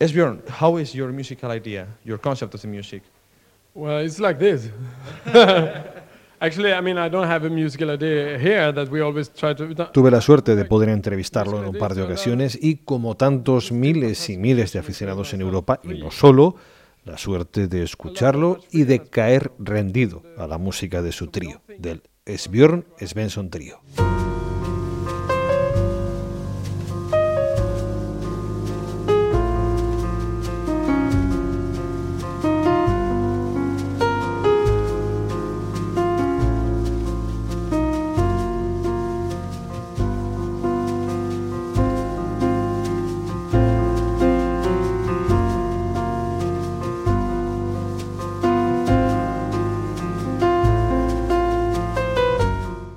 Esbjörn, how is your musical idea, your concept of the music? Well, it's like this. Actually, I mean, I don't have a musical idea here that we always try to. Tuve la suerte de poder entrevistarlo en un par de ocasiones y, como tantos miles y miles de aficionados en Europa, y no solo, la suerte de escucharlo y de caer rendido a la música de su trío, del Esbjörn Svensson Trío.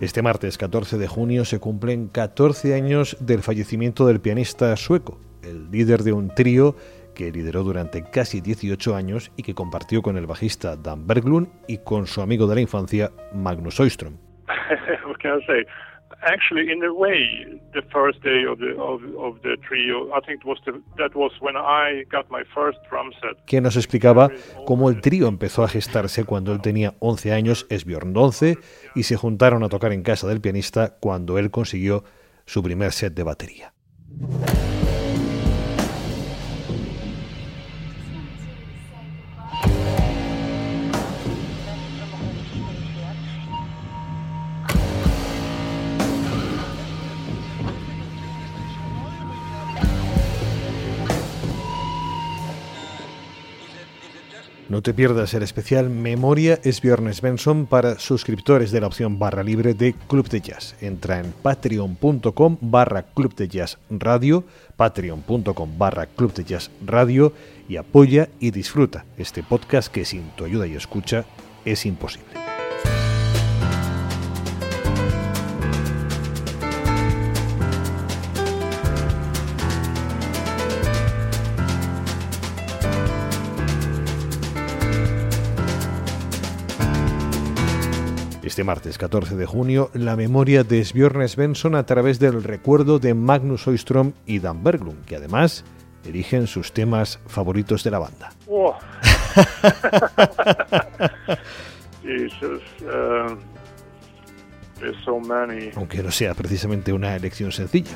Este martes 14 de junio se cumplen 14 años del fallecimiento del pianista sueco, el líder de un trío que lideró durante casi 18 años y que compartió con el bajista Dan Berglund y con su amigo de la infancia Magnus Oystrom. actually, in a way, the first day of the of, of the trio, I think it was the, that was when I got my first drum set. Que nos explicaba cómo el trío empezó a gestarse cuando él tenía 11 años, es Bjorn 11, y se juntaron a tocar en casa del pianista cuando él consiguió su primer set de batería. No te pierdas el especial Memoria es Björn Svensson para suscriptores de la opción barra libre de Club de Jazz. Entra en patreon.com barra Club de Jazz Radio, patreon.com barra Club de Jazz Radio y apoya y disfruta este podcast que sin tu ayuda y escucha es imposible. Este martes 14 de junio, la memoria de Sbjörn Svensson a través del recuerdo de Magnus Oystrom y Dan Berglund, que además eligen sus temas favoritos de la banda. Oh. Jesus, uh, so many. Aunque no sea precisamente una elección sencilla.